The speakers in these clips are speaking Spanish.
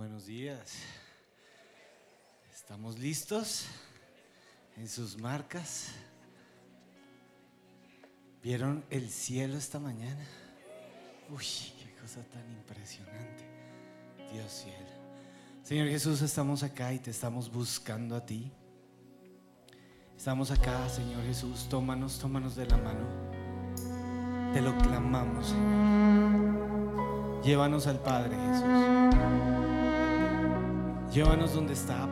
Buenos días. ¿Estamos listos? En sus marcas. ¿Vieron el cielo esta mañana? Uy, qué cosa tan impresionante. Dios cielo. Señor Jesús, estamos acá y te estamos buscando a ti. Estamos acá, Señor Jesús. Tómanos, tómanos de la mano. Te lo clamamos, Señor. Llévanos al Padre, Jesús. Llévanos donde está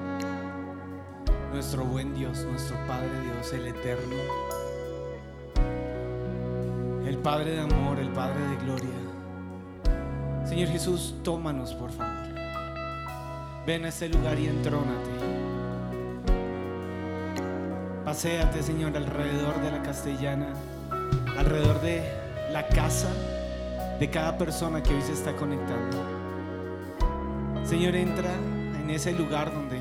nuestro buen Dios, nuestro Padre Dios, el eterno. El Padre de amor, el Padre de gloria. Señor Jesús, tómanos, por favor. Ven a este lugar y entrónate. Paséate, Señor, alrededor de la castellana, alrededor de la casa de cada persona que hoy se está conectando. Señor, entra en ese lugar donde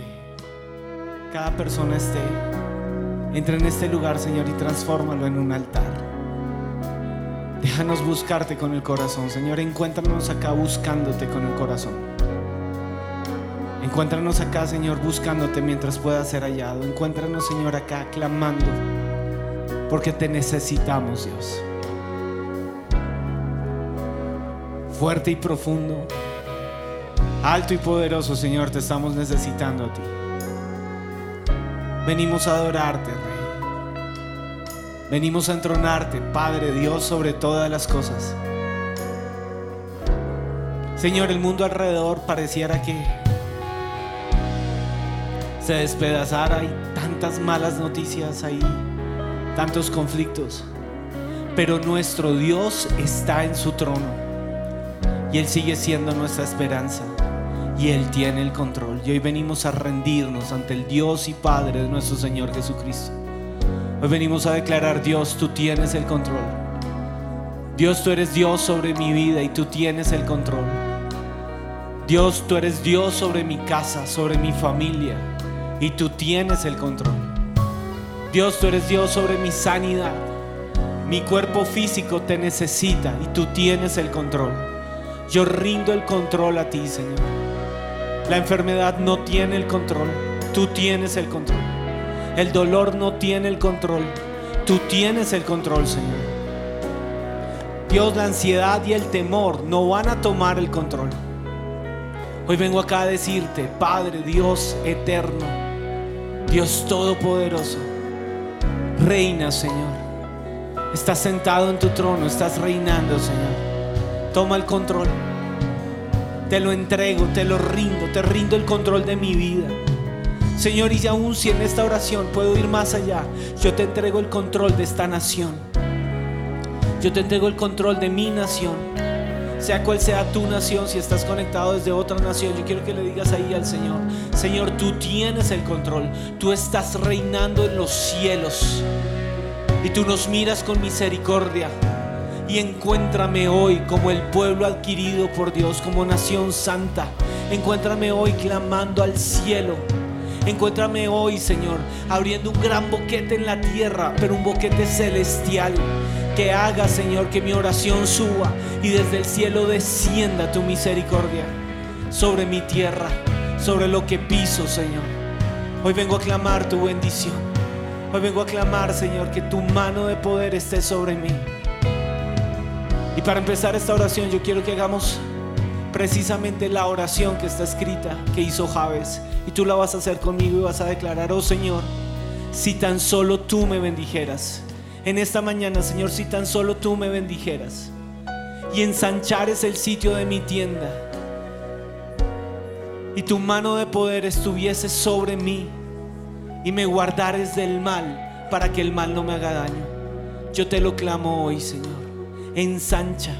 cada persona esté. Entra en este lugar, Señor, y transfórmalo en un altar. Déjanos buscarte con el corazón, Señor. Encuéntranos acá buscándote con el corazón. Encuéntranos acá, Señor, buscándote mientras pueda ser hallado. Encuéntranos, Señor, acá clamando, porque te necesitamos, Dios. Fuerte y profundo, alto y poderoso, Señor, te estamos necesitando a ti. Venimos a adorarte, Rey. Venimos a entronarte, Padre Dios, sobre todas las cosas. Señor, el mundo alrededor pareciera que se despedazara, hay tantas malas noticias, hay tantos conflictos, pero nuestro Dios está en su trono y Él sigue siendo nuestra esperanza y Él tiene el control. Y hoy venimos a rendirnos ante el Dios y Padre de nuestro Señor Jesucristo. Hoy venimos a declarar, Dios, tú tienes el control. Dios, tú eres Dios sobre mi vida y tú tienes el control. Dios, tú eres Dios sobre mi casa, sobre mi familia y tú tienes el control. Dios, tú eres Dios sobre mi sanidad. Mi cuerpo físico te necesita y tú tienes el control. Yo rindo el control a ti, Señor. La enfermedad no tiene el control, tú tienes el control. El dolor no tiene el control, tú tienes el control, Señor. Dios, la ansiedad y el temor no van a tomar el control. Hoy vengo acá a decirte, Padre Dios eterno, Dios Todopoderoso, reina, Señor. Estás sentado en tu trono, estás reinando, Señor. Toma el control. Te lo entrego, te lo rindo, te rindo el control de mi vida. Señor, y aún si en esta oración puedo ir más allá, yo te entrego el control de esta nación. Yo te entrego el control de mi nación. Sea cual sea tu nación, si estás conectado desde otra nación, yo quiero que le digas ahí al Señor, Señor, tú tienes el control, tú estás reinando en los cielos y tú nos miras con misericordia y encuéntrame hoy como el pueblo adquirido por Dios, como nación santa. Encuéntrame hoy clamando al cielo. Encuéntrame hoy, Señor, abriendo un gran boquete en la tierra, pero un boquete celestial. Que haga, Señor, que mi oración suba y desde el cielo descienda tu misericordia sobre mi tierra, sobre lo que piso, Señor. Hoy vengo a clamar tu bendición. Hoy vengo a clamar, Señor, que tu mano de poder esté sobre mí. Y para empezar esta oración yo quiero que hagamos precisamente la oración que está escrita, que hizo Javes. Y tú la vas a hacer conmigo y vas a declarar, oh Señor, si tan solo tú me bendijeras. En esta mañana, Señor, si tan solo tú me bendijeras. Y ensanchares el sitio de mi tienda. Y tu mano de poder estuviese sobre mí. Y me guardares del mal para que el mal no me haga daño. Yo te lo clamo hoy, Señor ensancha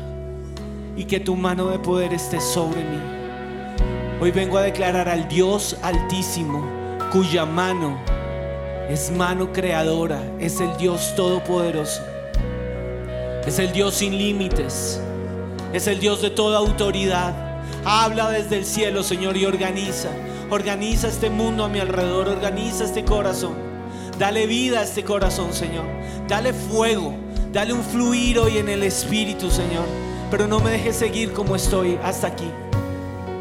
y que tu mano de poder esté sobre mí. Hoy vengo a declarar al Dios altísimo, cuya mano es mano creadora, es el Dios todopoderoso, es el Dios sin límites, es el Dios de toda autoridad. Habla desde el cielo, Señor, y organiza, organiza este mundo a mi alrededor, organiza este corazón. Dale vida a este corazón, Señor. Dale fuego. Dale un fluir hoy en el Espíritu, Señor. Pero no me dejes seguir como estoy hasta aquí.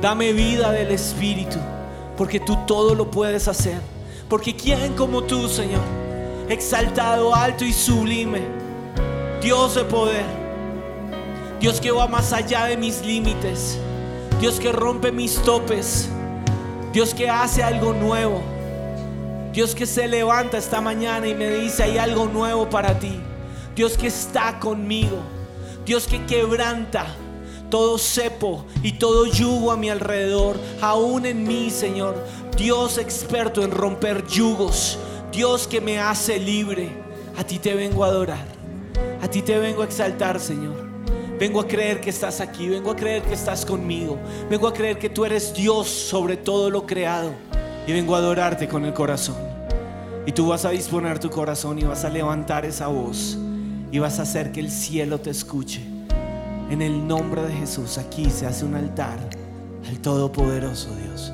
Dame vida del Espíritu, porque tú todo lo puedes hacer. Porque ¿quién como tú, Señor? Exaltado, alto y sublime. Dios de poder. Dios que va más allá de mis límites. Dios que rompe mis topes. Dios que hace algo nuevo. Dios que se levanta esta mañana y me dice, hay algo nuevo para ti. Dios que está conmigo. Dios que quebranta todo cepo y todo yugo a mi alrededor, aún en mí, Señor. Dios experto en romper yugos. Dios que me hace libre. A ti te vengo a adorar. A ti te vengo a exaltar, Señor. Vengo a creer que estás aquí, vengo a creer que estás conmigo, vengo a creer que tú eres Dios sobre todo lo creado y vengo a adorarte con el corazón. Y tú vas a disponer tu corazón y vas a levantar esa voz y vas a hacer que el cielo te escuche. En el nombre de Jesús aquí se hace un altar al Todopoderoso Dios.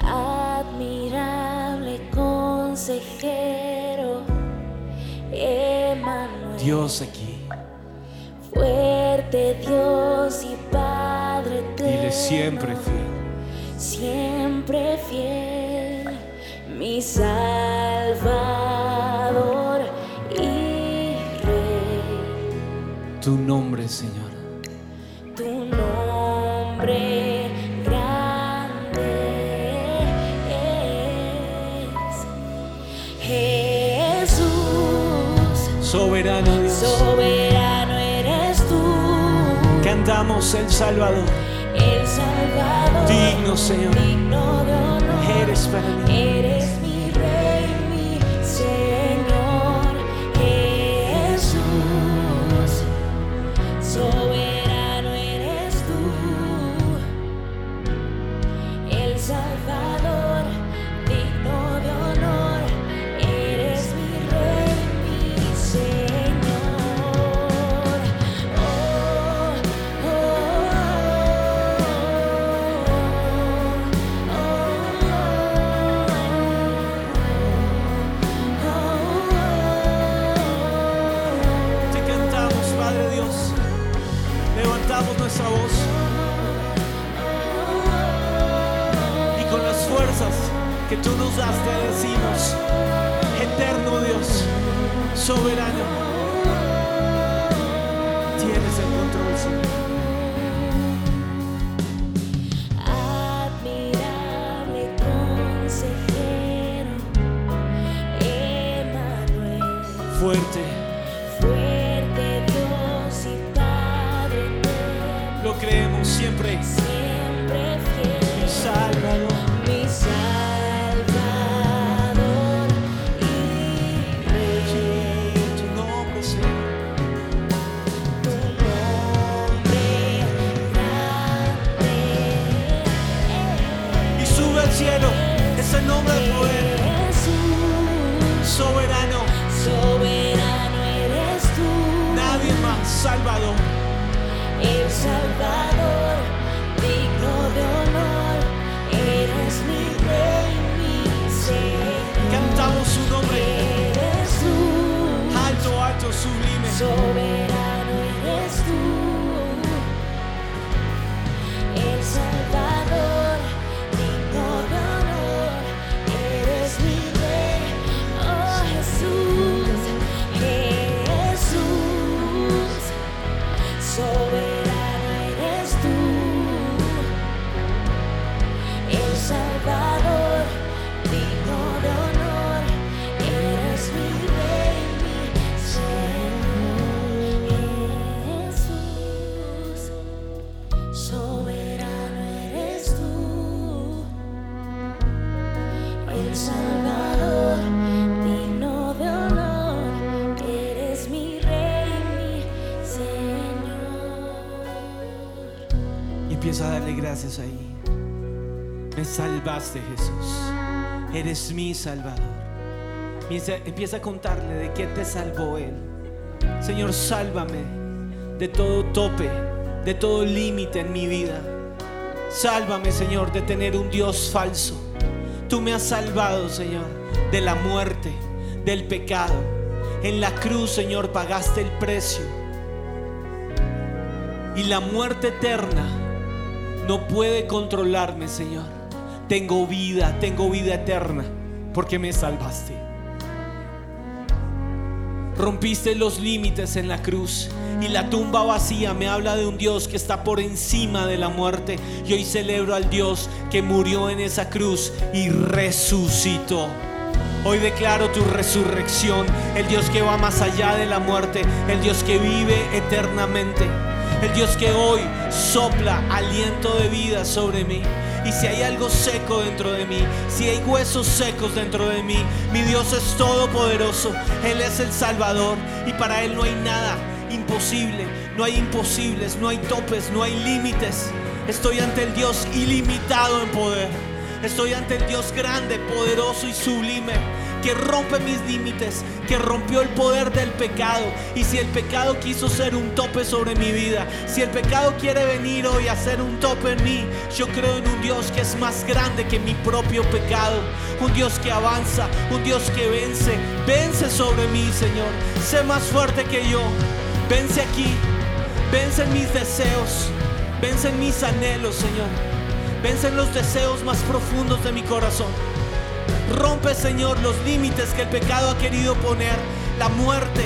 Admirable consejero, Emmanuel. Dios aquí. Fuerte Dios y Padre eterno. Dile siempre fiel. Siempre fiel, mi Salvador Tu nombre, Señor. Tu nombre grande es Jesús. Soberano Dios. Soberano eres tú, Cantamos el Salvador. el Salvador. Digno, Señor. digno de honor. Eres para mí. Eres Jesús. Eres mi Salvador. Empieza, empieza a contarle de qué te salvó Él. Señor, sálvame de todo tope, de todo límite en mi vida. Sálvame, Señor, de tener un Dios falso. Tú me has salvado, Señor, de la muerte, del pecado. En la cruz, Señor, pagaste el precio. Y la muerte eterna no puede controlarme, Señor. Tengo vida, tengo vida eterna, porque me salvaste. Rompiste los límites en la cruz y la tumba vacía me habla de un Dios que está por encima de la muerte. Y hoy celebro al Dios que murió en esa cruz y resucitó. Hoy declaro tu resurrección, el Dios que va más allá de la muerte, el Dios que vive eternamente, el Dios que hoy sopla aliento de vida sobre mí. Y si hay algo seco dentro de mí, si hay huesos secos dentro de mí, mi Dios es todopoderoso, Él es el Salvador y para Él no hay nada imposible, no hay imposibles, no hay topes, no hay límites. Estoy ante el Dios ilimitado en poder. Estoy ante el Dios grande, poderoso y sublime, que rompe mis límites, que rompió el poder del pecado. Y si el pecado quiso ser un tope sobre mi vida, si el pecado quiere venir hoy a ser un tope en mí, yo creo en un Dios que es más grande que mi propio pecado. Un Dios que avanza, un Dios que vence. Vence sobre mí, Señor. Sé más fuerte que yo. Vence aquí. Vence en mis deseos. Vence en mis anhelos, Señor. Vence en los deseos más profundos de mi corazón. Rompe, Señor, los límites que el pecado ha querido poner. La muerte,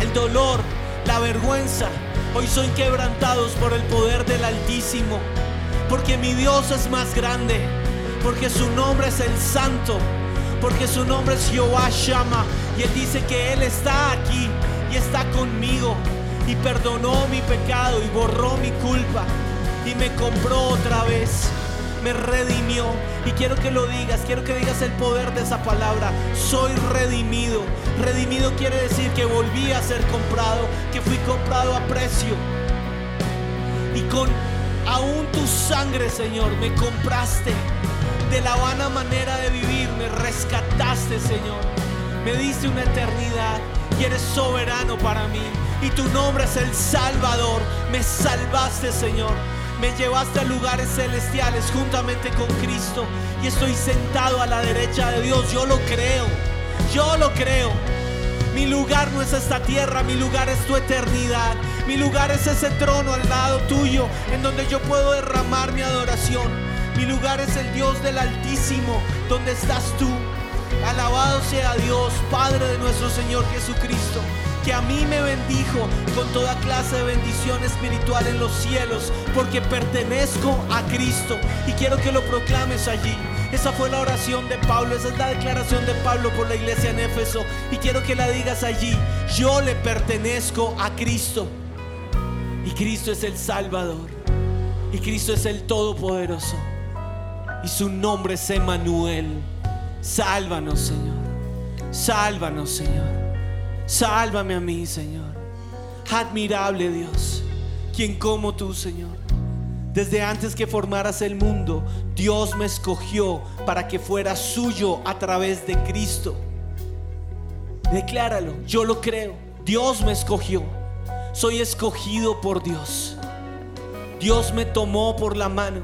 el dolor, la vergüenza. Hoy son quebrantados por el poder del Altísimo. Porque mi Dios es más grande. Porque su nombre es el Santo. Porque su nombre es Jehová Shama. Y Él dice que Él está aquí y está conmigo. Y perdonó mi pecado y borró mi culpa. Y me compró otra vez me redimió. Y quiero que lo digas, quiero que digas el poder de esa palabra. Soy redimido. Redimido quiere decir que volví a ser comprado, que fui comprado a precio. Y con aún tu sangre, Señor, me compraste. De la vana manera de vivir, me rescataste, Señor. Me diste una eternidad y eres soberano para mí. Y tu nombre es el Salvador. Me salvaste, Señor. Me llevaste a lugares celestiales juntamente con Cristo y estoy sentado a la derecha de Dios. Yo lo creo, yo lo creo. Mi lugar no es esta tierra, mi lugar es tu eternidad. Mi lugar es ese trono al lado tuyo en donde yo puedo derramar mi adoración. Mi lugar es el Dios del Altísimo, donde estás tú. Alabado sea Dios, Padre de nuestro Señor Jesucristo que a mí me bendijo con toda clase de bendición espiritual en los cielos, porque pertenezco a Cristo y quiero que lo proclames allí. Esa fue la oración de Pablo, esa es la declaración de Pablo por la iglesia en Éfeso y quiero que la digas allí. Yo le pertenezco a Cristo y Cristo es el Salvador y Cristo es el Todopoderoso y su nombre es Emanuel. Sálvanos, Señor. Sálvanos, Señor. Sálvame a mí, Señor. Admirable Dios, quien como tú, Señor. Desde antes que formaras el mundo, Dios me escogió para que fuera suyo a través de Cristo. Decláralo, yo lo creo. Dios me escogió. Soy escogido por Dios. Dios me tomó por la mano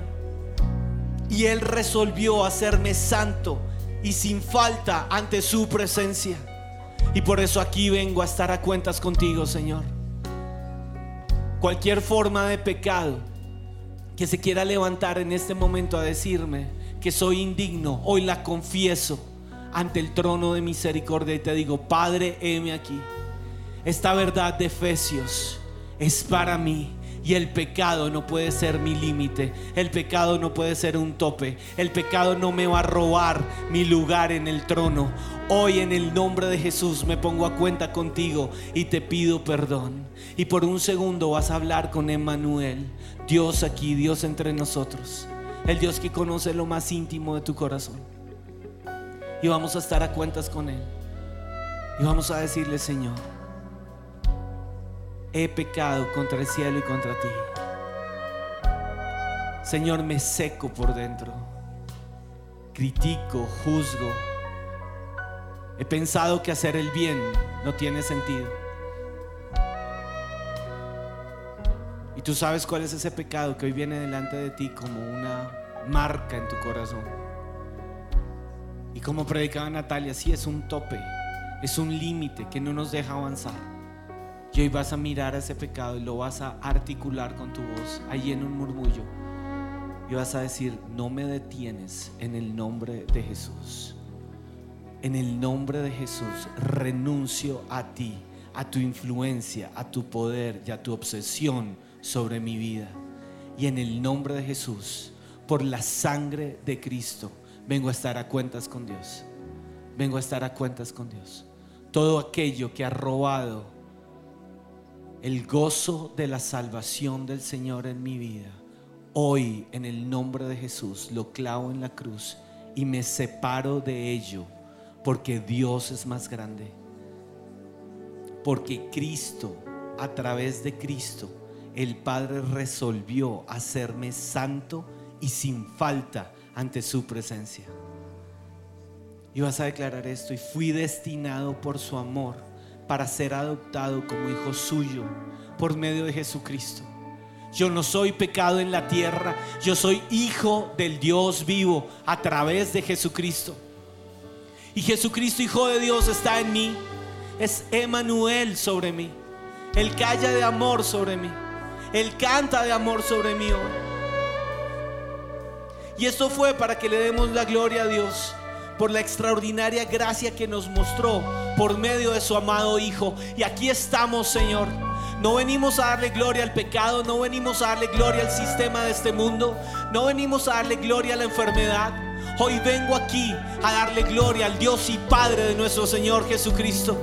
y Él resolvió hacerme santo y sin falta ante su presencia. Y por eso aquí vengo a estar a cuentas contigo, Señor. Cualquier forma de pecado que se quiera levantar en este momento a decirme que soy indigno, hoy la confieso ante el trono de misericordia y te digo, Padre, heme aquí. Esta verdad de Efesios es para mí. Y el pecado no puede ser mi límite. El pecado no puede ser un tope. El pecado no me va a robar mi lugar en el trono. Hoy en el nombre de Jesús me pongo a cuenta contigo y te pido perdón. Y por un segundo vas a hablar con Emmanuel. Dios aquí, Dios entre nosotros. El Dios que conoce lo más íntimo de tu corazón. Y vamos a estar a cuentas con Él. Y vamos a decirle, Señor, he pecado contra el cielo y contra ti. Señor, me seco por dentro. Critico, juzgo. He pensado que hacer el bien no tiene sentido. Y tú sabes cuál es ese pecado que hoy viene delante de ti como una marca en tu corazón. Y como predicaba Natalia, sí es un tope, es un límite que no nos deja avanzar. Y hoy vas a mirar a ese pecado y lo vas a articular con tu voz, ahí en un murmullo. Y vas a decir, no me detienes en el nombre de Jesús. En el nombre de Jesús renuncio a ti, a tu influencia, a tu poder y a tu obsesión sobre mi vida. Y en el nombre de Jesús, por la sangre de Cristo, vengo a estar a cuentas con Dios. Vengo a estar a cuentas con Dios. Todo aquello que ha robado el gozo de la salvación del Señor en mi vida, hoy en el nombre de Jesús lo clavo en la cruz y me separo de ello porque Dios es más grande. Porque Cristo, a través de Cristo, el Padre resolvió hacerme santo y sin falta ante su presencia. Y vas a declarar esto, y fui destinado por su amor para ser adoptado como hijo suyo por medio de Jesucristo. Yo no soy pecado en la tierra, yo soy hijo del Dios vivo a través de Jesucristo. Y Jesucristo, Hijo de Dios, está en mí. Es Emanuel sobre mí. Él calla de amor sobre mí. Él canta de amor sobre mí. Y esto fue para que le demos la gloria a Dios por la extraordinaria gracia que nos mostró por medio de su amado Hijo. Y aquí estamos, Señor. No venimos a darle gloria al pecado, no venimos a darle gloria al sistema de este mundo, no venimos a darle gloria a la enfermedad. Hoy vengo aquí a darle gloria al Dios y Padre de nuestro Señor Jesucristo.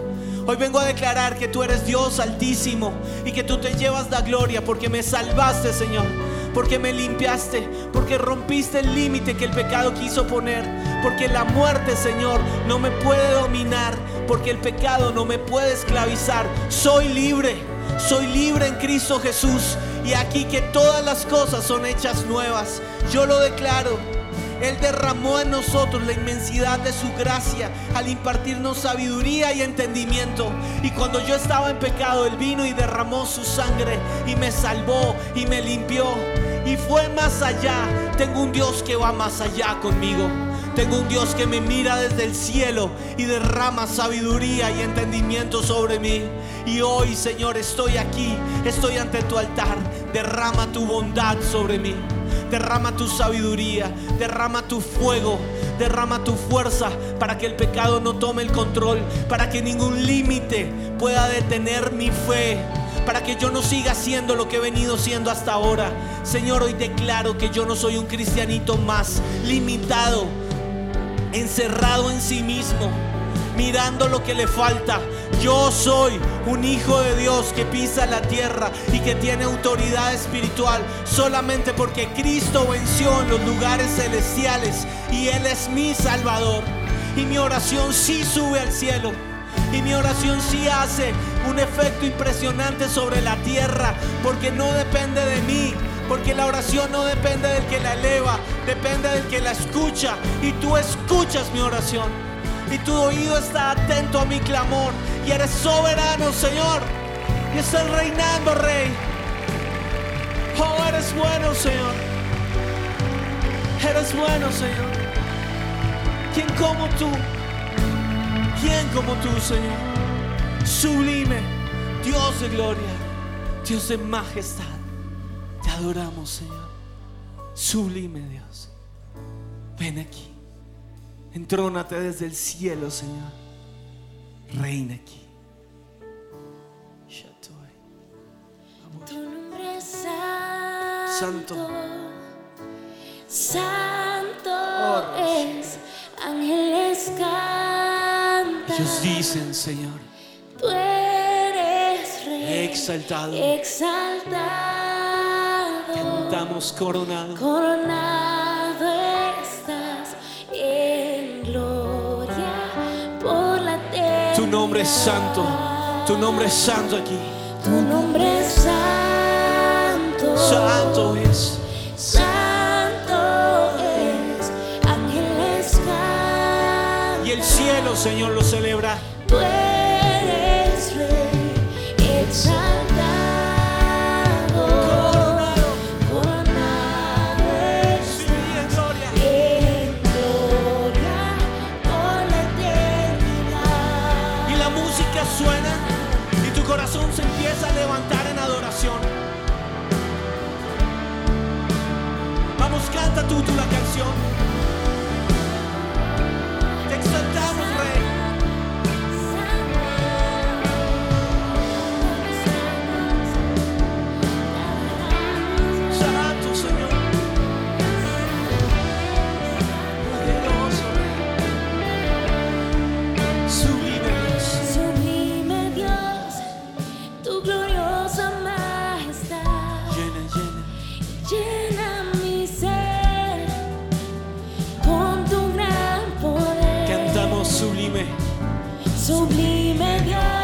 Hoy vengo a declarar que tú eres Dios altísimo y que tú te llevas la gloria porque me salvaste, Señor. Porque me limpiaste, porque rompiste el límite que el pecado quiso poner, porque la muerte, Señor, no me puede dominar, porque el pecado no me puede esclavizar. Soy libre, soy libre en Cristo Jesús y aquí que todas las cosas son hechas nuevas. Yo lo declaro. Él derramó en nosotros la inmensidad de su gracia al impartirnos sabiduría y entendimiento. Y cuando yo estaba en pecado, Él vino y derramó su sangre y me salvó y me limpió. Y fue más allá. Tengo un Dios que va más allá conmigo. Tengo un Dios que me mira desde el cielo y derrama sabiduría y entendimiento sobre mí. Y hoy, Señor, estoy aquí, estoy ante tu altar. Derrama tu bondad sobre mí. Derrama tu sabiduría, derrama tu fuego, derrama tu fuerza para que el pecado no tome el control, para que ningún límite pueda detener mi fe, para que yo no siga siendo lo que he venido siendo hasta ahora. Señor, hoy declaro que yo no soy un cristianito más limitado, encerrado en sí mismo, mirando lo que le falta. Yo soy un hijo de Dios que pisa la tierra y que tiene autoridad espiritual solamente porque Cristo venció en los lugares celestiales y Él es mi Salvador. Y mi oración sí sube al cielo. Y mi oración sí hace un efecto impresionante sobre la tierra porque no depende de mí. Porque la oración no depende del que la eleva, depende del que la escucha. Y tú escuchas mi oración y tu oído está atento a mi clamor y eres soberano, Señor. Y estás reinando, Rey. Oh, eres bueno, Señor. Eres bueno, Señor. ¿Quién como tú? ¿Quién como tú, Señor? Sublime, Dios de gloria, Dios de majestad. Te adoramos, Señor. Sublime Dios. Ven aquí. Entrónate desde el cielo, Señor. Reina aquí. Tu nombre es santo. Santo. Santo Oh, es. Ángeles cantan. Ellos dicen, Señor, Tú eres rey. exaltado, Exaltado. cantamos coronado. Coronado nombre es santo, tu nombre es santo aquí. Tu nombre es santo. Santo es. Santo es. Ángeles cantan. Y el cielo, Señor, lo celebra. toute la sublime gracia.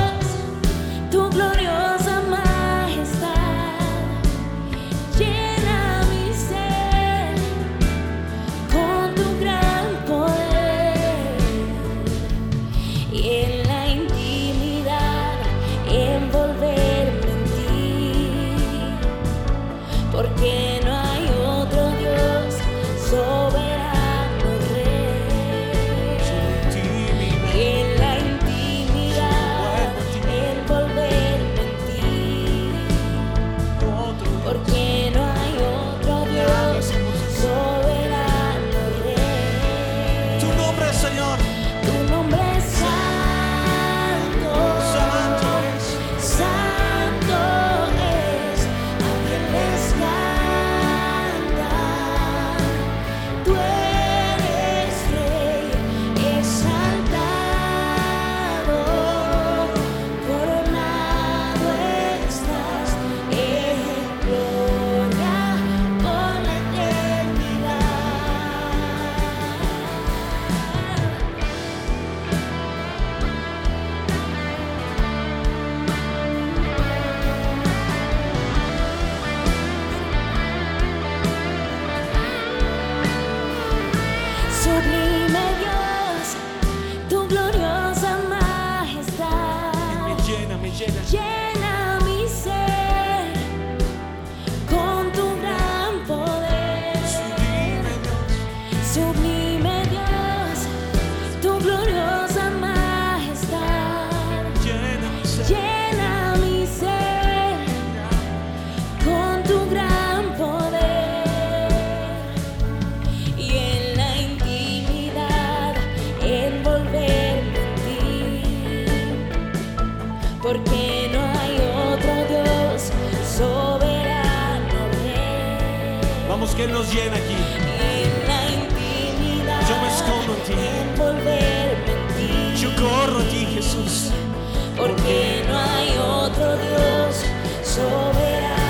porque no hay otro Dios soberano. Vamos que nos llena aquí. En la intimidad, yo me escondo en ti. Envolverme en ti. Yo corro a ti, Jesús, porque no hay otro Dios soberano.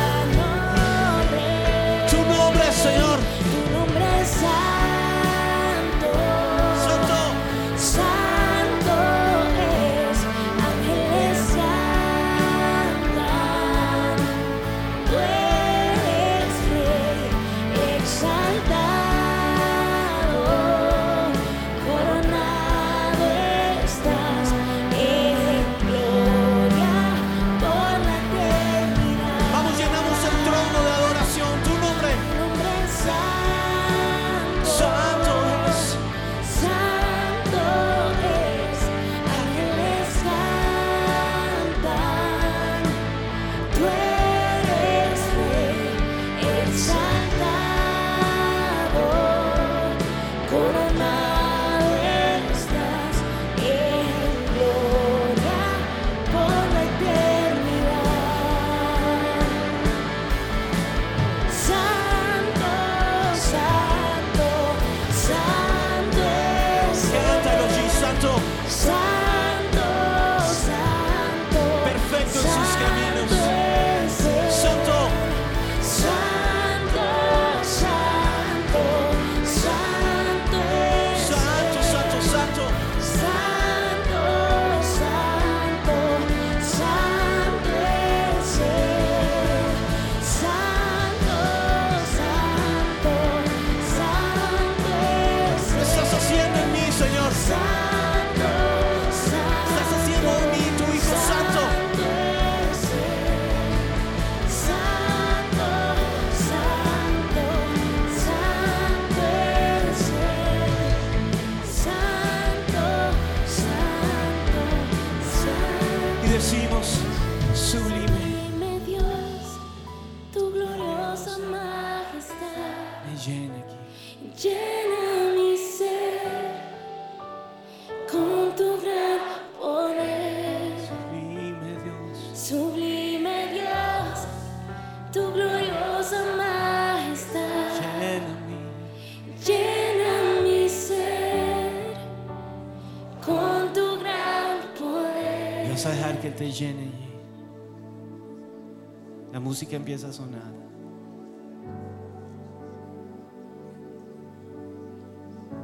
empieza a sonar.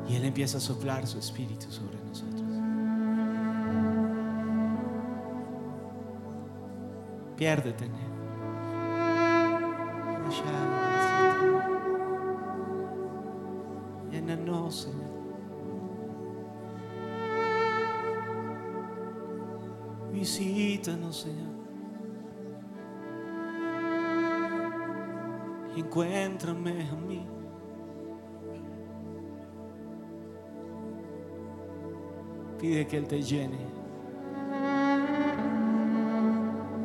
Y Él empieza a soplar su espíritu sobre nosotros. Piérdete en Él. Llénanos, Señor. Visítanos, Señor. Encuéntrame a mí. Pide que Él te llene.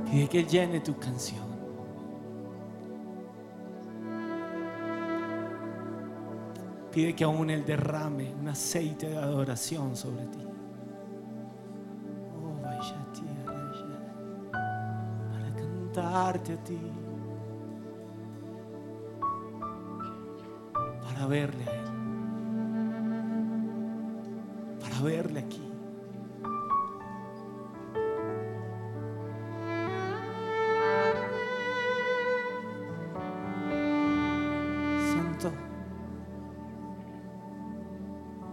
Pide que Él llene tu canción. Pide que aún Él derrame un aceite de adoración sobre ti. Oh, vaya tierra, para cantarte a ti. Para verle a Él. Para verle aquí. Santo.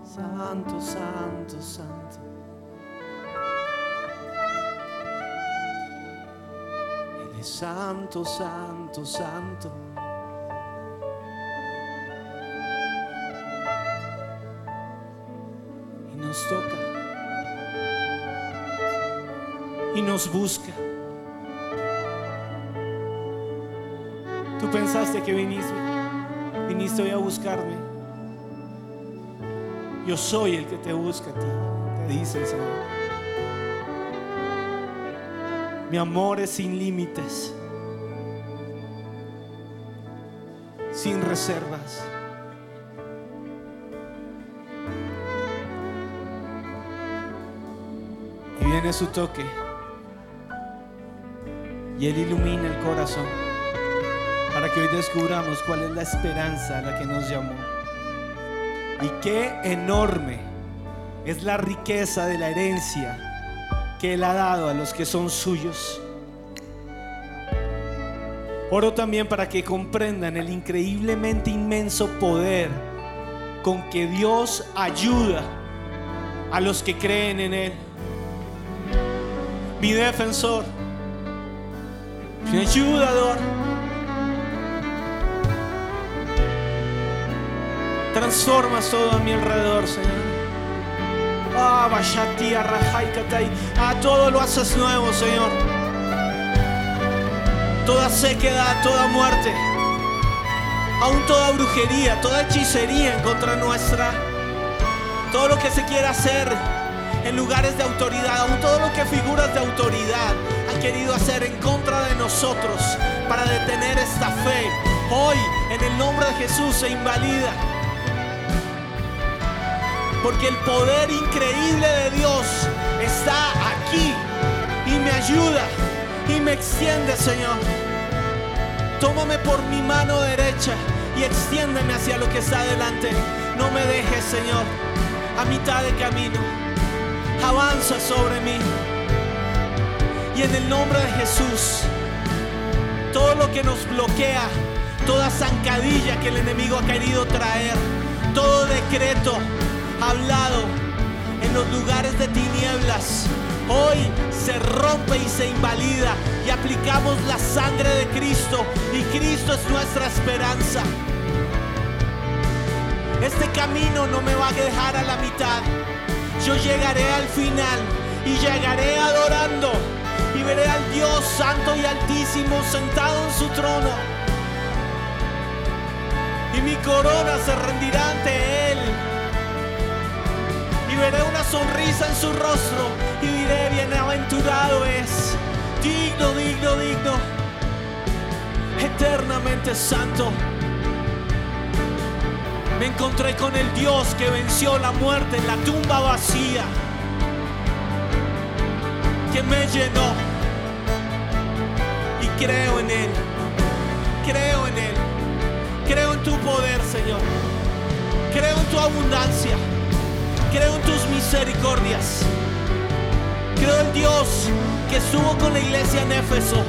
Santo, santo, santo. Santo, santo, santo. Busca. Tú pensaste que viniste, viniste hoy a buscarme. Yo soy el que te busca a ti, te dice el Señor. Mi amor es sin límites, sin reservas. Y viene su toque. Y Él ilumina el corazón para que hoy descubramos cuál es la esperanza a la que nos llamó. Y qué enorme es la riqueza de la herencia que Él ha dado a los que son suyos. Oro también para que comprendan el increíblemente inmenso poder con que Dios ayuda a los que creen en Él. Mi defensor, mi ayudador. Transformas todo a mi alrededor, Señor. Ah, vaya tierra, Ah, todo lo haces nuevo, Señor. Toda sequedad, toda muerte, aún toda brujería, toda hechicería en contra nuestra. Todo lo que se quiera hacer en lugares de autoridad, aún todo lo que figuras de autoridad querido hacer en contra de nosotros para detener esta fe. Hoy, en el nombre de Jesús, se invalida. Porque el poder increíble de Dios está aquí y me ayuda y me extiende, Señor. Tómame por mi mano derecha y extiéndeme hacia lo que está adelante. No me dejes, Señor, a mitad de camino. Avanza sobre mí. Y en el nombre de Jesús, todo lo que nos bloquea, toda zancadilla que el enemigo ha querido traer, todo decreto hablado en los lugares de tinieblas, hoy se rompe y se invalida y aplicamos la sangre de Cristo y Cristo es nuestra esperanza. Este camino no me va a dejar a la mitad. Yo llegaré al final y llegaré adorando y veré al Dios santo y altísimo sentado en su trono. Y mi corona se rendirá ante él y veré una sonrisa en su rostro y diré, bienaventurado es, digno, digno, digno, eternamente santo. Me encontré con el Dios que venció la muerte en la tumba vacía, que me llenó creo en Él, creo en Él, creo en tu poder, Señor, creo en tu abundancia. Creo en tus misericordias. Creo en Dios que estuvo con la iglesia en Éfeso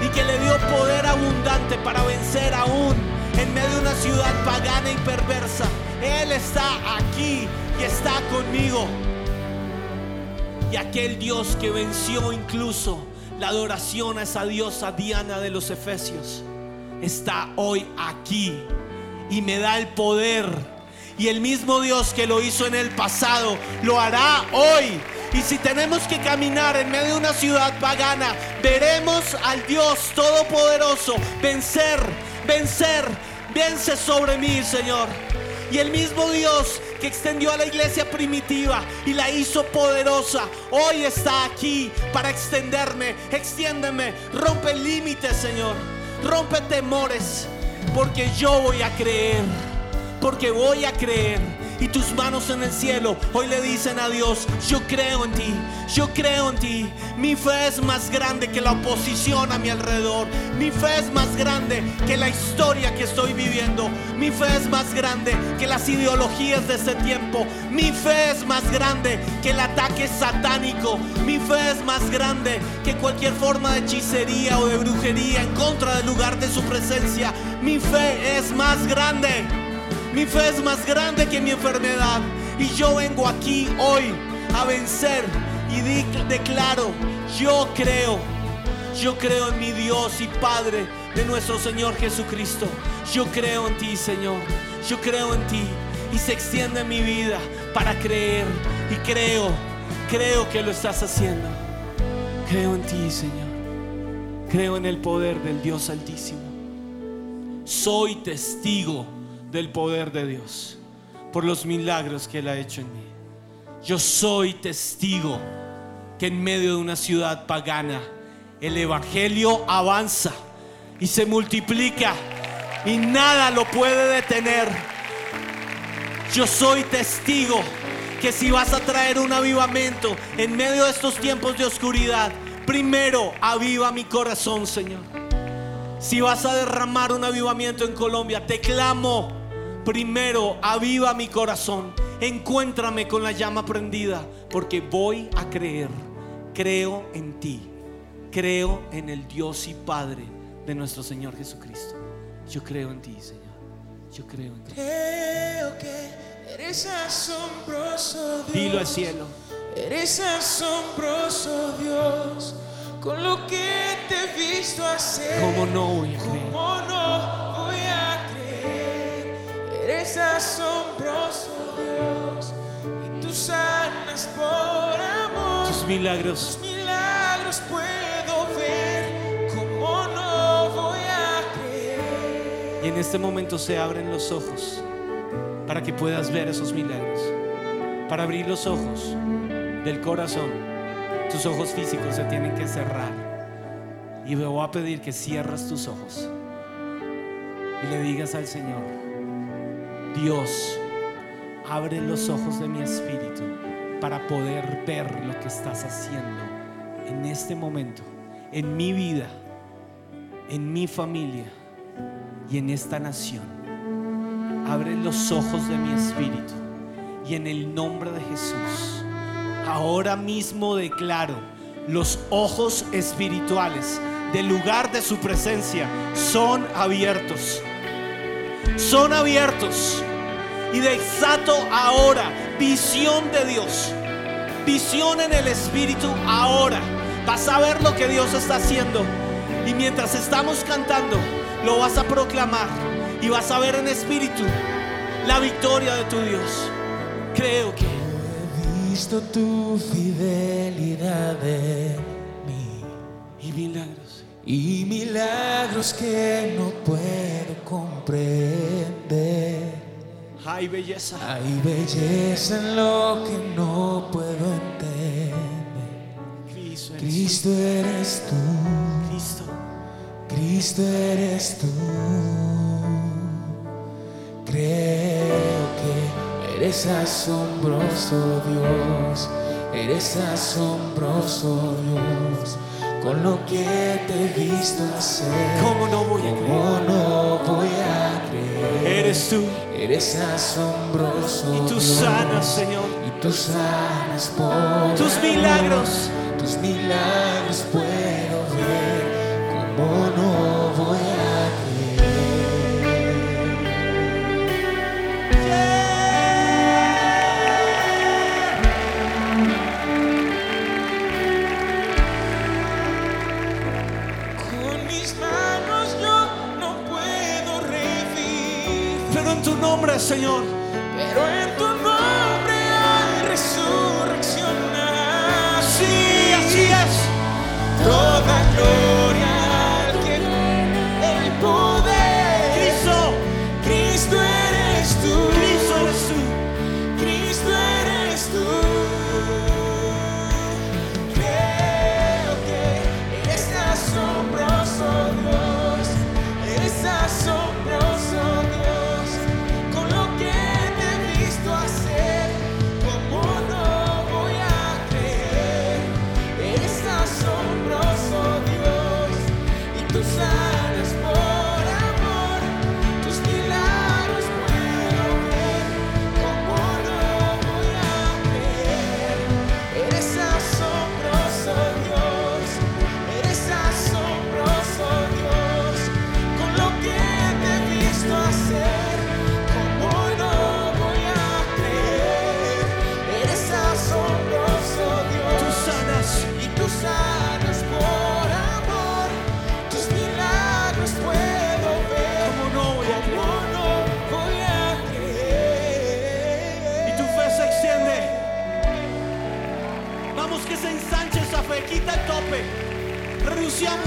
y que le dio poder abundante para vencer aún en medio de una ciudad pagana y perversa. Él está aquí y está conmigo. Y aquel Dios que venció incluso la adoración a esa diosa Diana de los Efesios, está hoy aquí y me da el poder. Y el mismo Dios que lo hizo en el pasado, lo hará hoy. Y si tenemos que caminar en medio de una ciudad pagana, veremos al Dios Todopoderoso vencer, vencer, vence sobre mí, Señor. Y el mismo Dios que extendió a la iglesia primitiva y la hizo poderosa, hoy está aquí para extenderme. Extiéndeme, rompe límites, Señor. Rompe temores, porque yo voy a creer. Porque voy a creer y tus manos en el cielo hoy le dicen a Dios, yo creo en ti, yo creo en ti. Mi fe es más grande que la oposición a mi alrededor. Mi fe es más grande que la historia que estoy viviendo. Mi fe es más grande que las ideologías de este tiempo. Mi fe es más grande que el ataque satánico. Mi fe es más grande que cualquier forma de hechicería o de brujería en contra del lugar de su presencia. Mi fe es más grande. Mi fe es más grande que mi enfermedad. Y yo vengo aquí hoy a vencer. Y declaro, yo creo. Yo creo en mi Dios y Padre de nuestro Señor Jesucristo. Yo creo en ti, Señor. Yo creo en ti. Y se extiende mi vida para creer. Y creo, creo que lo estás haciendo. Creo en ti, Señor. Creo en el poder del Dios Altísimo soy testigo del poder de Dios por los milagros que Él ha hecho en mí. Yo soy testigo que en medio de una ciudad pagana el Evangelio avanza y se multiplica y nada lo puede detener. Yo soy testigo que si vas a traer un avivamiento en medio de estos tiempos de oscuridad, primero aviva mi corazón, Señor. Si vas a derramar un avivamiento en Colombia, te clamo. Primero, aviva mi corazón. Encuéntrame con la llama prendida, porque voy a creer. Creo en ti. Creo en el Dios y Padre de nuestro Señor Jesucristo. Yo creo en ti, Señor. Yo creo en ti. Creo que eres asombroso Dios. Dilo al cielo. Eres asombroso Dios. Con lo que te he visto hacer. ¿Cómo no voy a creer? ¿Cómo no? Eres asombroso Dios. Y tú sanas por amor. Tus milagros. Tus milagros puedo ver. ¿Cómo no voy a creer? Y en este momento se abren los ojos para que puedas ver esos milagros. Para abrir los ojos del corazón. Tus ojos físicos se tienen que cerrar. Y me voy a pedir que cierres tus ojos. Y le digas al Señor, Dios, abre los ojos de mi espíritu para poder ver lo que estás haciendo en este momento, en mi vida, en mi familia y en esta nación. Abre los ojos de mi espíritu y en el nombre de Jesús, ahora mismo declaro, los ojos espirituales del lugar de su presencia son abiertos. Son abiertos. Y desato ahora visión de Dios. Visión en el espíritu ahora. Vas a ver lo que Dios está haciendo. Y mientras estamos cantando, lo vas a proclamar. Y vas a ver en espíritu la victoria de tu Dios. Creo que He visto tu fidelidad en mí y milagros. Y milagros que no puedo comprender. Hay belleza. Hay belleza en lo que no puedo entender. Cristo, eres Cristo eres tú, tú. Cristo. Cristo eres tú. Creo que eres asombroso Dios, eres asombroso Dios, con lo que te he visto hacer. ¿Cómo no voy a creer? ¿Cómo no voy a creer? Eres tú. Eres asombroso. Y tú sanas, Señor. Y tú sanas por Tus milagros. Tus milagros puedo ver. ¿Cómo no nombre, Señor.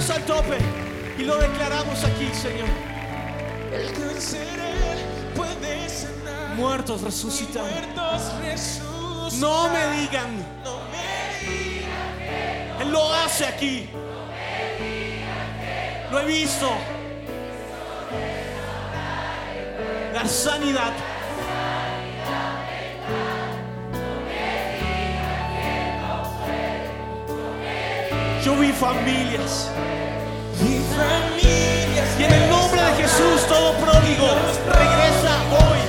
Al tope. Y lo declaramos aquí, Señor. El cáncer él puede sanar. Muertos resucitan. Muertos resucitan. No me digan. No me digan. Él lo hace aquí. Lo he visto. La sanidad. Yo vi familias. Todo pródigo regresa hoy.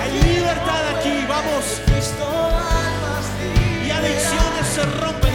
Hay libertad aquí, vamos. Y adicciones se rompen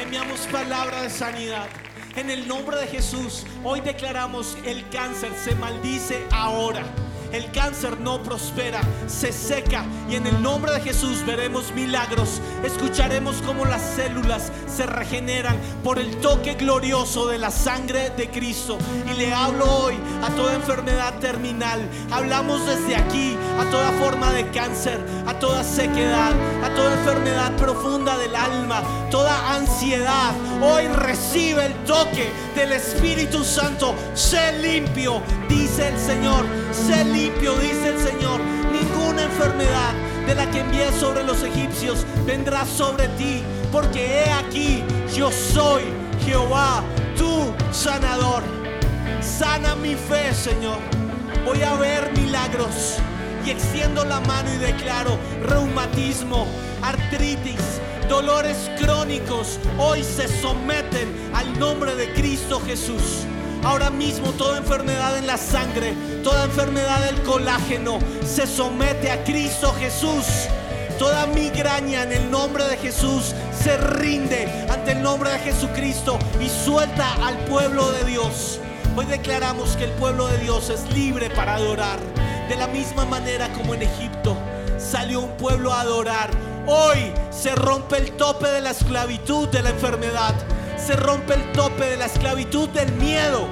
Enviamos palabra de sanidad. En el nombre de Jesús, hoy declaramos el cáncer se maldice ahora. El cáncer no prospera, se seca y en el nombre de Jesús veremos milagros. Escucharemos cómo las células se regeneran por el toque glorioso de la sangre de Cristo. Y le hablo hoy a toda enfermedad terminal. Hablamos desde aquí a toda forma de cáncer, a toda sequedad, a toda enfermedad profunda del alma, toda ansiedad. Hoy recibe el toque del Espíritu Santo. Sé limpio, dice el Señor. Sé limpio, dice el Señor. Ninguna enfermedad de la que envié sobre los egipcios vendrá sobre ti, porque he aquí, yo soy Jehová, tu sanador. Sana mi fe, Señor. Voy a ver milagros y extiendo la mano y declaro reumatismo, artritis, dolores crónicos. Hoy se someten al nombre de Cristo Jesús. Ahora mismo toda enfermedad en la sangre, toda enfermedad del colágeno se somete a Cristo Jesús. Toda migraña en el nombre de Jesús se rinde ante el nombre de Jesucristo y suelta al pueblo de Dios. Hoy declaramos que el pueblo de Dios es libre para adorar. De la misma manera como en Egipto salió un pueblo a adorar. Hoy se rompe el tope de la esclavitud de la enfermedad. Se rompe el tope de la esclavitud del miedo.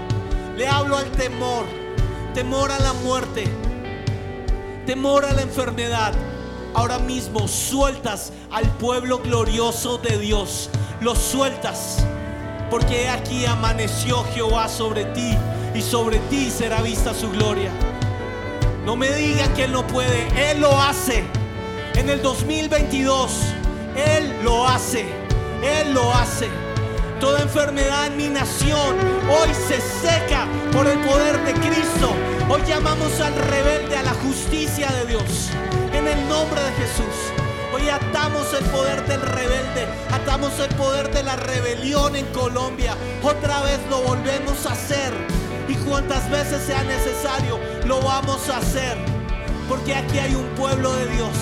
Le hablo al temor, temor a la muerte, temor a la enfermedad. Ahora mismo sueltas al pueblo glorioso de Dios. Los sueltas. Porque aquí amaneció Jehová sobre ti y sobre ti será vista su gloria. No me digan que Él no puede, Él lo hace. En el 2022, Él lo hace, Él lo hace. Toda enfermedad en mi nación hoy se seca por el poder de Cristo. Hoy llamamos al rebelde a la justicia de Dios. En el nombre de Jesús. Hoy atamos el poder del rebelde, atamos el poder de la rebelión en Colombia. Otra vez lo volvemos a hacer. Y cuantas veces sea necesario, lo vamos a hacer. Porque aquí hay un pueblo de Dios.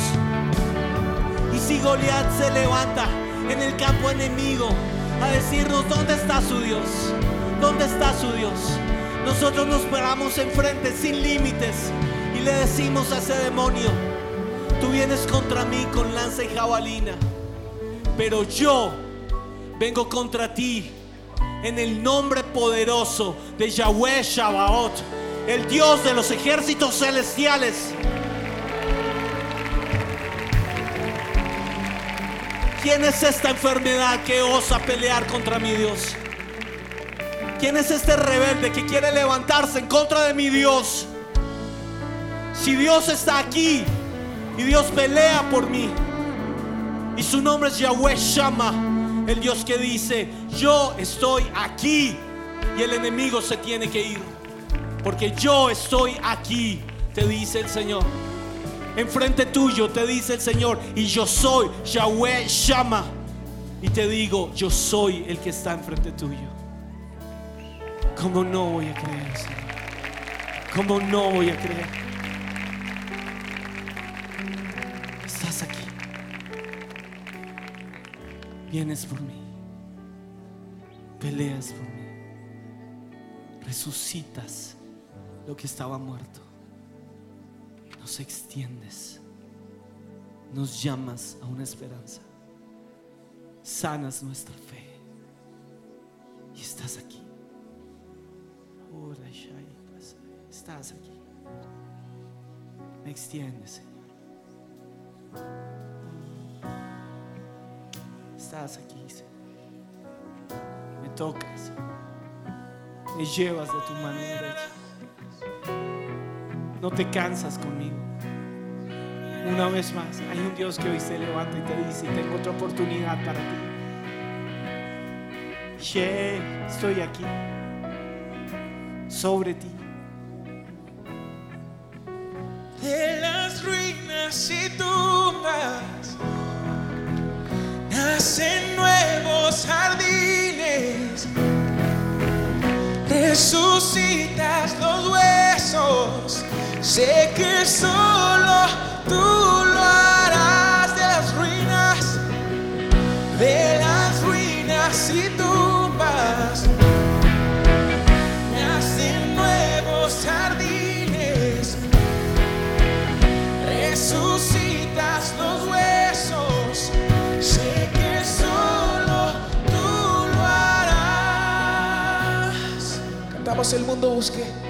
Y si Goliat se levanta en el campo enemigo a decirnos dónde está su Dios, dónde está su Dios, nosotros nos paramos enfrente sin límites y le decimos a ese demonio, tú vienes contra mí con lanza y jabalina, pero yo vengo contra ti en el nombre poderoso de Yahweh Shabaot, el Dios de los ejércitos celestiales. ¿Quién es esta enfermedad que osa pelear contra mi Dios? ¿Quién es este rebelde que quiere levantarse en contra de mi Dios? Si Dios está aquí y Dios pelea por mí, y su nombre es Yahweh Shama, el Dios que dice, yo estoy aquí y el enemigo se tiene que ir, porque yo estoy aquí, te dice el Señor. Enfrente tuyo te dice el Señor, y yo soy Yahweh Shama. Y te digo, yo soy el que está enfrente tuyo. ¿Cómo no voy a creer, Señor? ¿Cómo no voy a creer? Estás aquí. Vienes por mí. Peleas por mí. Resucitas lo que estaba muerto nos extiendes, nos llamas a una esperanza, sanas nuestra fe y estás aquí. Estás aquí. Me extiendes, Señor. Estás aquí, Señor. Me tocas, me llevas de tu mano derecha. No te cansas conmigo. Una vez más, hay un Dios que hoy se levanta y te dice, tengo otra oportunidad para ti. She, estoy aquí, sobre ti. de las ruinas y tumbas nacen nuevos jardines, resucitas los huesos, sé que solo tú lo harás de las ruinas, de las ruinas y tumbas. Nacen nuevos jardines, resucitas los huesos. Sé que solo tú lo harás. Cantamos el mundo busque.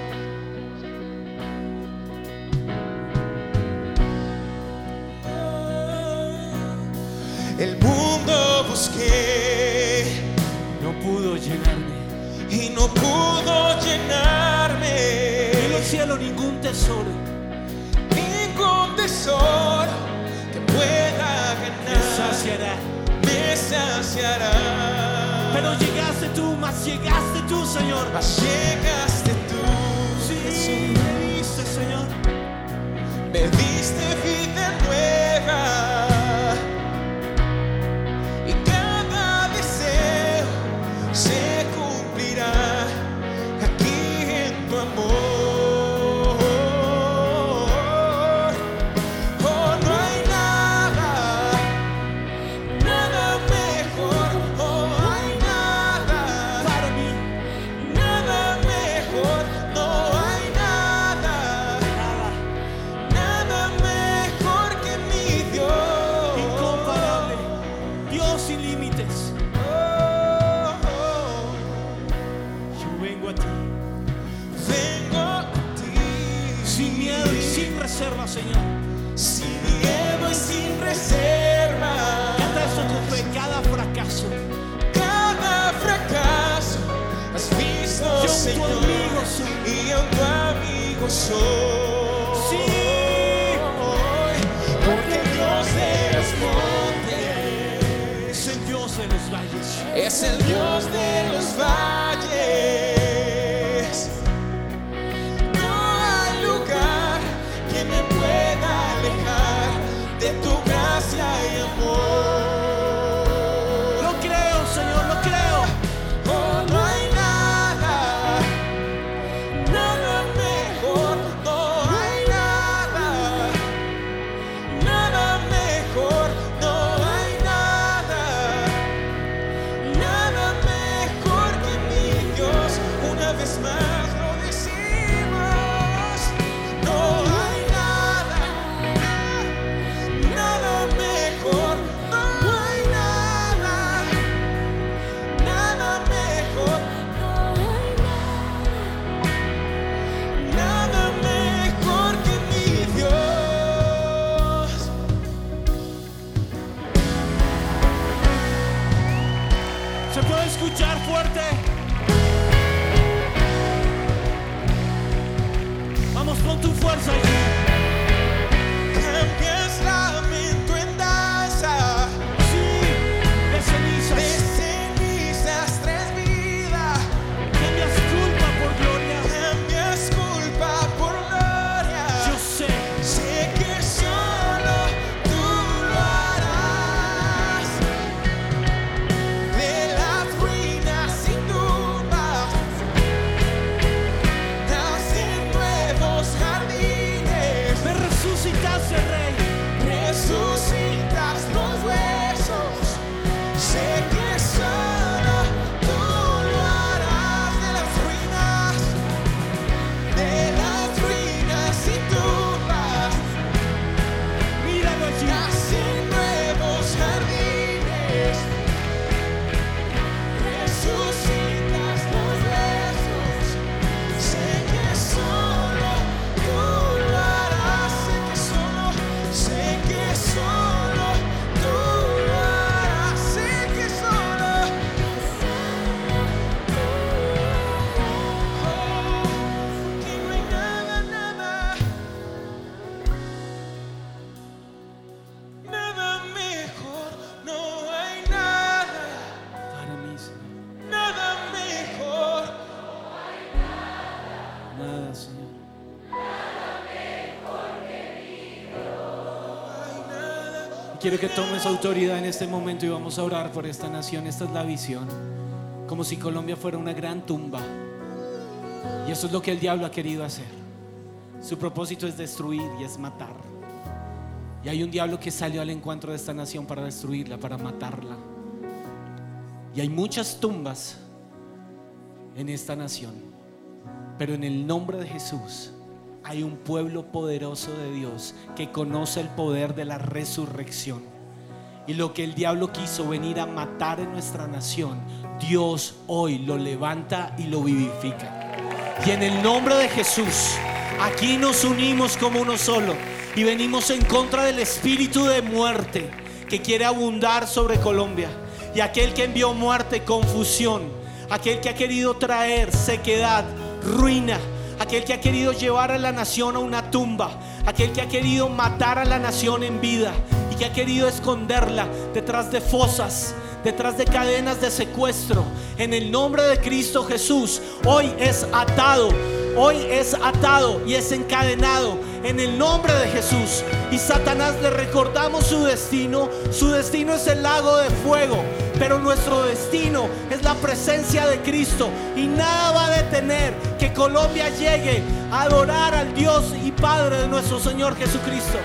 Tesoro ningún tesoro que pueda me ganar saciará. me saciará. Pero llegaste tú, más llegaste tú, Señor. Mas llegaste tú, Sí, Jesús, me diste, Señor. me diste vida nueva Quiero que tomes autoridad en este momento y vamos a orar por esta nación. Esta es la visión. Como si Colombia fuera una gran tumba. Y eso es lo que el diablo ha querido hacer. Su propósito es destruir y es matar. Y hay un diablo que salió al encuentro de esta nación para destruirla, para matarla. Y hay muchas tumbas en esta nación. Pero en el nombre de Jesús hay un pueblo poderoso de Dios que conoce el poder de la resurrección. Y lo que el diablo quiso venir a matar en nuestra nación, Dios hoy lo levanta y lo vivifica. Y en el nombre de Jesús, aquí nos unimos como uno solo y venimos en contra del espíritu de muerte que quiere abundar sobre Colombia. Y aquel que envió muerte, confusión, aquel que ha querido traer sequedad, ruina, aquel que ha querido llevar a la nación a una tumba, aquel que ha querido matar a la nación en vida y que ha querido esconderla detrás de fosas, detrás de cadenas de secuestro. En el nombre de Cristo Jesús, hoy es atado, hoy es atado y es encadenado en el nombre de Jesús. Y Satanás le recordamos su destino. Su destino es el lago de fuego, pero nuestro destino es la presencia de Cristo. Y nada va a detener que Colombia llegue a adorar al Dios y Padre de nuestro Señor Jesucristo.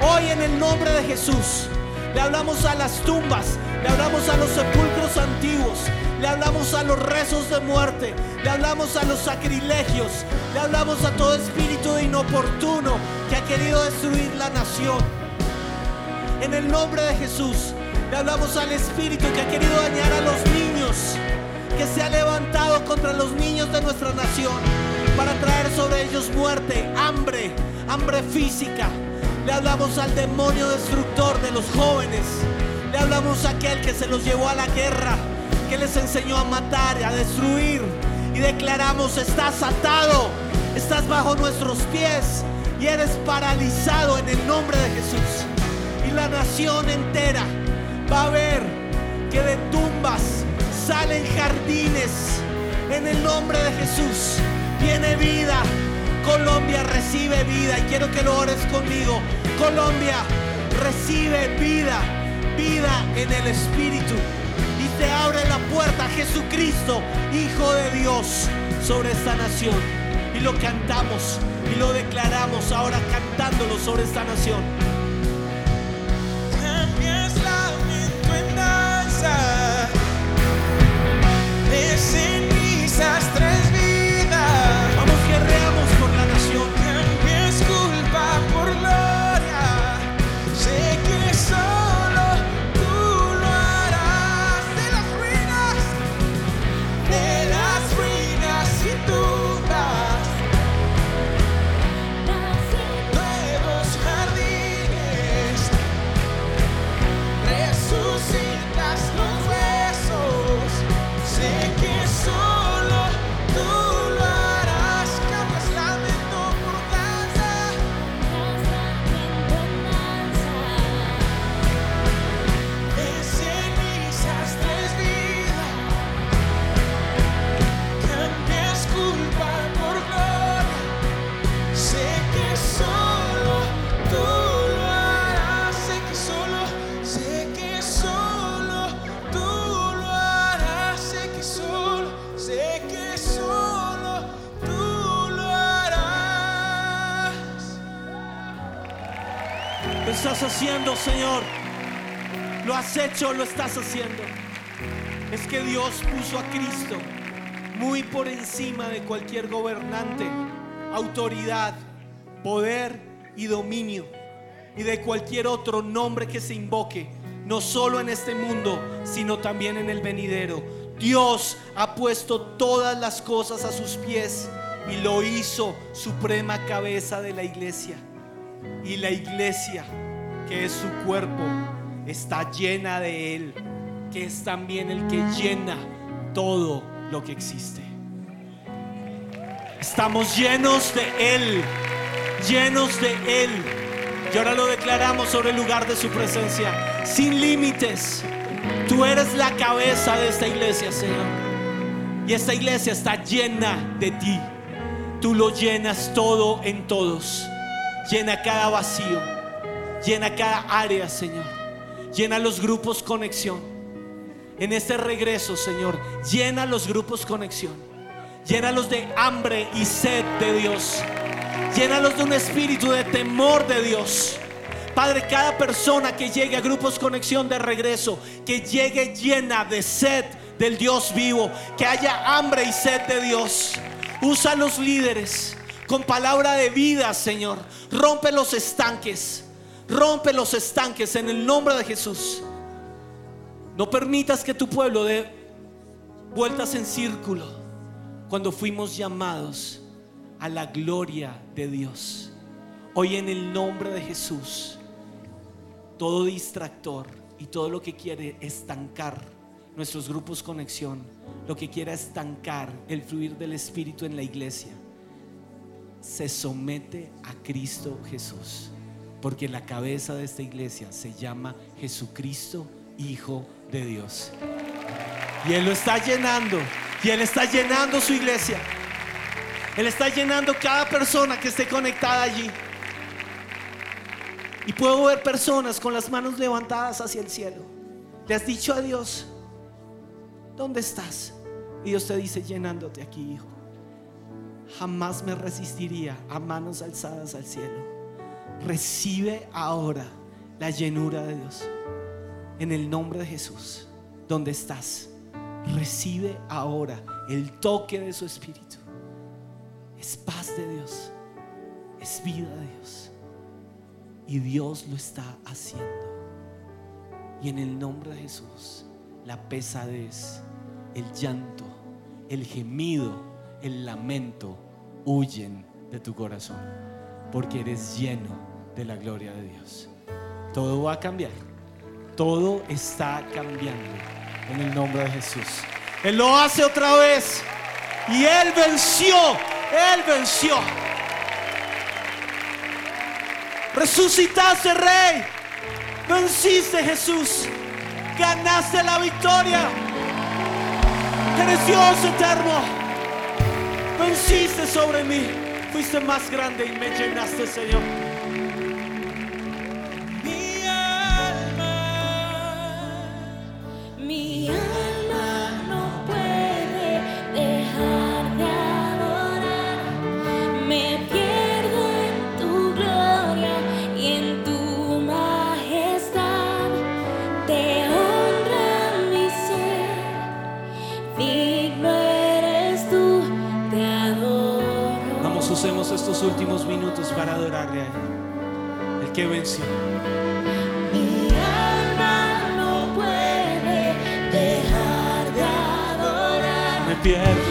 Hoy en el nombre de Jesús le hablamos a las tumbas, le hablamos a los sepulcros antiguos, le hablamos a los rezos de muerte, le hablamos a los sacrilegios, le hablamos a todo espíritu inoportuno que ha querido destruir la nación. En el nombre de Jesús le hablamos al espíritu que ha querido dañar a los niños, que se ha levantado contra los niños de nuestra nación. para traer sobre ellos muerte, hambre, hambre física. Le hablamos al demonio destructor de los jóvenes. Le hablamos a aquel que se los llevó a la guerra, que les enseñó a matar, a destruir. Y declaramos, estás atado, estás bajo nuestros pies y eres paralizado en el nombre de Jesús. Y la nación entera va a ver que de tumbas salen jardines en el nombre de Jesús. Viene vida. Colombia recibe vida y quiero que lo ores conmigo. Colombia recibe vida, vida en el Espíritu. Y te abre la puerta Jesucristo, Hijo de Dios, sobre esta nación. Y lo cantamos y lo declaramos ahora cantándolo sobre esta nación. De haciendo, Señor. Lo has hecho, lo estás haciendo. Es que Dios puso a Cristo muy por encima de cualquier gobernante, autoridad, poder y dominio. Y de cualquier otro nombre que se invoque, no solo en este mundo, sino también en el venidero. Dios ha puesto todas las cosas a sus pies y lo hizo suprema cabeza de la iglesia. Y la iglesia, que es su cuerpo, está llena de Él, que es también el que llena todo lo que existe. Estamos llenos de Él, llenos de Él. Y ahora lo declaramos sobre el lugar de su presencia, sin límites. Tú eres la cabeza de esta iglesia, Señor. Y esta iglesia está llena de ti. Tú lo llenas todo en todos. Llena cada vacío. Llena cada área, Señor. Llena los grupos conexión. En este regreso, Señor, llena los grupos conexión. Llénalos de hambre y sed de Dios. Llénalos de un espíritu de temor de Dios. Padre, cada persona que llegue a grupos conexión de regreso, que llegue llena de sed del Dios vivo, que haya hambre y sed de Dios. Usa a los líderes con palabra de vida, Señor. Rompe los estanques. Rompe los estanques en el nombre de Jesús. No permitas que tu pueblo dé vueltas en círculo cuando fuimos llamados a la gloria de Dios. Hoy en el nombre de Jesús, todo distractor y todo lo que quiere estancar nuestros grupos conexión, lo que quiera estancar el fluir del Espíritu en la iglesia, se somete a Cristo Jesús. Porque la cabeza de esta iglesia se llama Jesucristo, Hijo de Dios. Y Él lo está llenando. Y Él está llenando su iglesia. Él está llenando cada persona que esté conectada allí. Y puedo ver personas con las manos levantadas hacia el cielo. Le has dicho a Dios, ¿dónde estás? Y Dios te dice, llenándote aquí, hijo. Jamás me resistiría a manos alzadas al cielo recibe ahora la llenura de Dios. En el nombre de Jesús, donde estás, recibe ahora el toque de su Espíritu. Es paz de Dios, es vida de Dios. Y Dios lo está haciendo. Y en el nombre de Jesús, la pesadez, el llanto, el gemido, el lamento huyen de tu corazón, porque eres lleno de la gloria de Dios. Todo va a cambiar. Todo está cambiando en el nombre de Jesús. Él lo hace otra vez. Y Él venció. Él venció. Resucitaste, Rey. Venciste, Jesús. Ganaste la victoria. Eres Dios eterno. Venciste sobre mí. Fuiste más grande y me llenaste, Señor. estos últimos minutos para adorarle a Él, el que venció. Mi alma no puede dejar de adorar. Me pierdo.